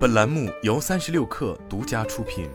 本栏目由三十六氪独家出品。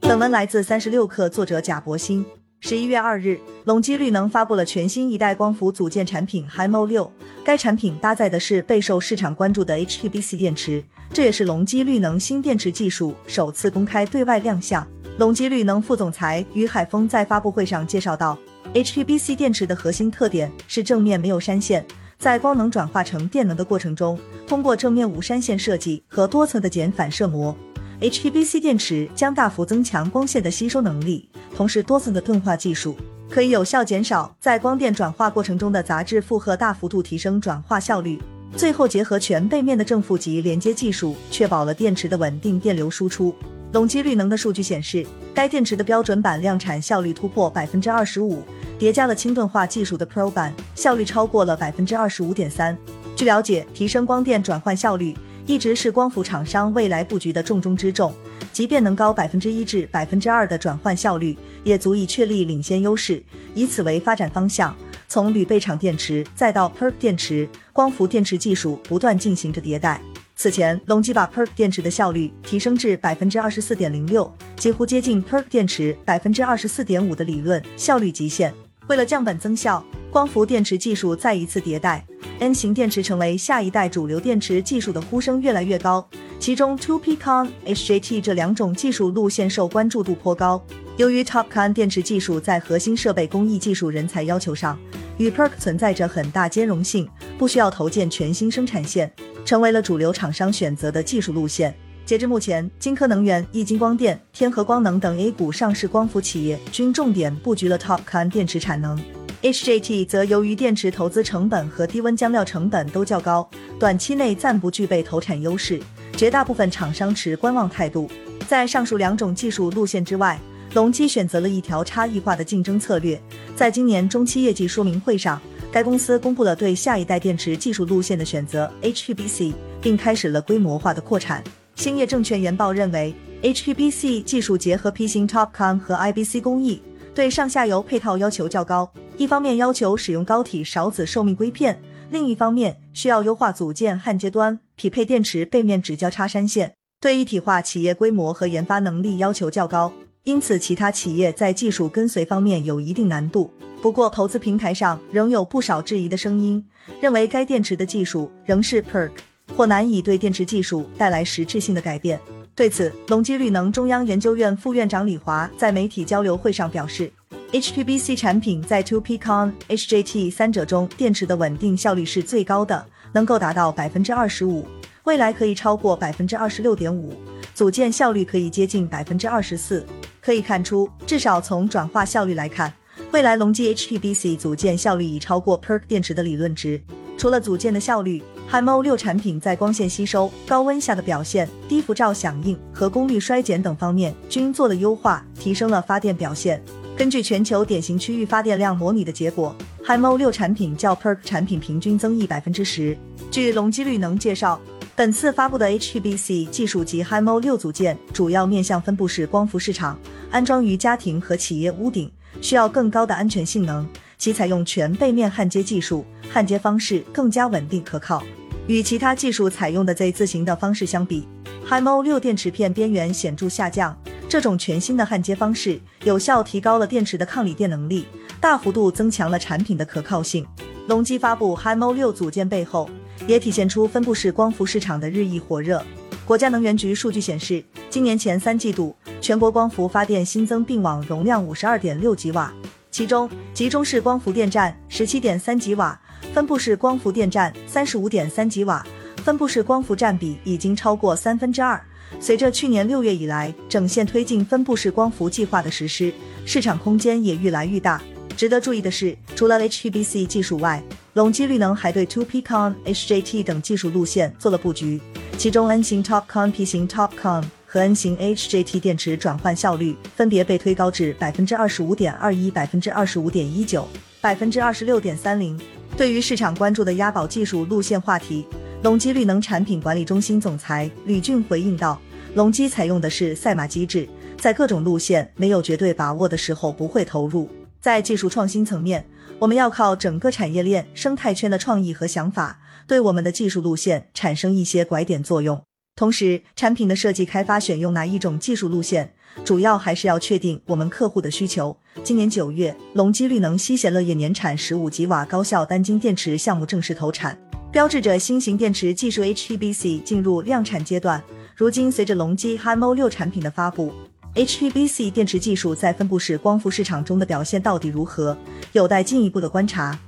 本文来自三十六氪，作者贾博鑫。十一月二日，隆基绿能发布了全新一代光伏组件产品 HiMo 六，该产品搭载的是备受市场关注的 HPBC 电池，这也是隆基绿能新电池技术首次公开对外亮相。隆基绿能副总裁于海峰在发布会上介绍到，HTBC 电池的核心特点是正面没有山线。在光能转化成电能的过程中，通过正面无山线设计和多层的减反射膜，HPBC 电池将大幅增强光线的吸收能力。同时，多层的钝化技术可以有效减少在光电转化过程中的杂质负荷，大幅度提升转化效率。最后，结合全背面的正负极连接技术，确保了电池的稳定电流输出。隆基绿能的数据显示，该电池的标准版量产效率突破百分之二十五。叠加了轻钝化技术的 Pro 版，效率超过了百分之二十五点三。据了解，提升光电转换效率一直是光伏厂商未来布局的重中之重。即便能高百分之一至百分之二的转换效率，也足以确立领先优势，以此为发展方向。从铝备场电池再到 PERC 电池，光伏电池技术不断进行着迭代。此前，隆基把 PERC 电池的效率提升至百分之二十四点零六，几乎接近 PERC 电池百分之二十四点五的理论效率极限。为了降本增效，光伏电池技术再一次迭代，N 型电池成为下一代主流电池技术的呼声越来越高。其中，TOPCon、HJT 这两种技术路线受关注度颇高。由于 TOPCon 电池技术在核心设备工艺技术人才要求上与 PERC 存在着很大兼容性，不需要投建全新生产线，成为了主流厂商选择的技术路线。截至目前，金科能源、易晶光电、天合光能等 A 股上市光伏企业均重点布局了 TOPCon 电池产能。HJT 则由于电池投资成本和低温浆料成本都较高，短期内暂不具备投产优势，绝大部分厂商持观望态度。在上述两种技术路线之外，隆基选择了一条差异化的竞争策略。在今年中期业绩说明会上，该公司公布了对下一代电池技术路线的选择 HPBC，并开始了规模化的扩产。兴业证券研报认为，HPBC 技术结合 P 型 TOPCon 和 IBC 工艺，对上下游配套要求较高。一方面要求使用高体少子寿命硅片，另一方面需要优化组件焊接端，匹配电池背面直交叉山线，对一体化企业规模和研发能力要求较高。因此，其他企业在技术跟随方面有一定难度。不过，投资平台上仍有不少质疑的声音，认为该电池的技术仍是 PERC。或难以对电池技术带来实质性的改变。对此，隆基绿能中央研究院副院长李华在媒体交流会上表示，HPBC 产品在 TOPCon、HJT 三者中，电池的稳定效率是最高的，能够达到百分之二十五，未来可以超过百分之二十六点五，组件效率可以接近百分之二十四。可以看出，至少从转化效率来看，未来隆基 HPBC 组件效率已超过 PERC 电池的理论值。除了组件的效率，HiMo 六产品在光线吸收、高温下的表现、低辐照响应和功率衰减等方面均做了优化，提升了发电表现。根据全球典型区域发电量模拟的结果，HiMo 六产品较 PERC 产品平均增益百分之十。据隆基绿能介绍，本次发布的 HPBC 技术及 HiMo 六组件主要面向分布式光伏市场，安装于家庭和企业屋顶，需要更高的安全性能。其采用全背面焊接技术，焊接方式更加稳定可靠。与其他技术采用的 Z 字形的方式相比，HiMo 六电池片边缘显著下降。这种全新的焊接方式有效提高了电池的抗锂电能力，大幅度增强了产品的可靠性。隆基发布 HiMo 六组件背后，也体现出分布式光伏市场的日益火热。国家能源局数据显示，今年前三季度全国光伏发电新增并网容量五十二点六吉瓦。其中，集中式光伏电站十七点三吉瓦，分布式光伏电站三十五点三吉瓦，分布式光伏占比已经超过三分之二。随着去年六月以来整线推进分布式光伏计划的实施，市场空间也愈来愈大。值得注意的是，除了 HPBC 技术外，隆基绿能还对 Two Pcon、HJT 等技术路线做了布局，其中 N 型 TOPCon、P 型 TOPCon。和 N 型 HJT 电池转换效率分别被推高至百分之二十五点二一、百分之二十五点一九、百分之二十六点三零。对于市场关注的押宝技术路线话题，隆基绿能产品管理中心总裁吕俊回应道：“隆基采用的是赛马机制，在各种路线没有绝对把握的时候不会投入。在技术创新层面，我们要靠整个产业链生态圈的创意和想法。”对我们的技术路线产生一些拐点作用。同时，产品的设计开发选用哪一种技术路线，主要还是要确定我们客户的需求。今年九月，隆基绿能西咸乐业年产十五吉瓦高效单晶电池项目正式投产，标志着新型电池技术 HTBC 进入量产阶段。如今，随着隆基 HiMo 六产品的发布，HPBC 电池技术在分布式光伏市场中的表现到底如何，有待进一步的观察。